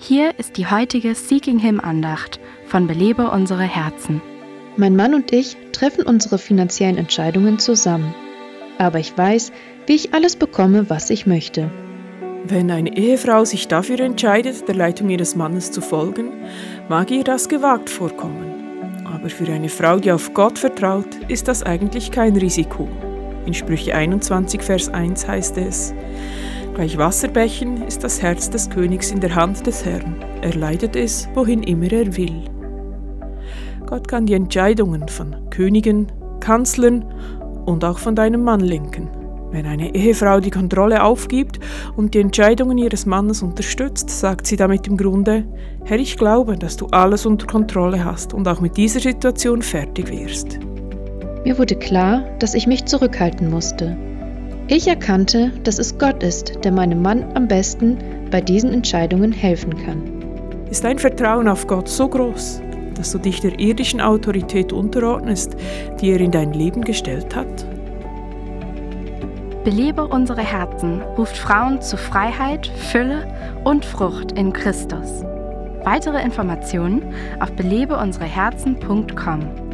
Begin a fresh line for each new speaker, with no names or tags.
Hier ist die heutige Seeking Him Andacht von Belebe unsere Herzen.
Mein Mann und ich treffen unsere finanziellen Entscheidungen zusammen. Aber ich weiß, wie ich alles bekomme, was ich möchte.
Wenn eine Ehefrau sich dafür entscheidet, der Leitung ihres Mannes zu folgen, mag ihr das gewagt vorkommen. Aber für eine Frau, die auf Gott vertraut, ist das eigentlich kein Risiko. In Sprüche 21, Vers 1 heißt es, Gleich Wasserbächen ist das Herz des Königs in der Hand des Herrn. Er leitet es, wohin immer er will. Gott kann die Entscheidungen von Königen, Kanzlern und auch von deinem Mann lenken. Wenn eine Ehefrau die Kontrolle aufgibt und die Entscheidungen ihres Mannes unterstützt, sagt sie damit im Grunde, Herr, ich glaube, dass du alles unter Kontrolle hast und auch mit dieser Situation fertig wirst.
Mir wurde klar, dass ich mich zurückhalten musste, ich erkannte, dass es Gott ist, der meinem Mann am besten bei diesen Entscheidungen helfen kann.
Ist dein Vertrauen auf Gott so groß, dass du dich der irdischen Autorität unterordnest, die er in dein Leben gestellt hat?
Belebe unsere Herzen ruft Frauen zu Freiheit, Fülle und Frucht in Christus. Weitere Informationen auf belebeunsereherzen.com.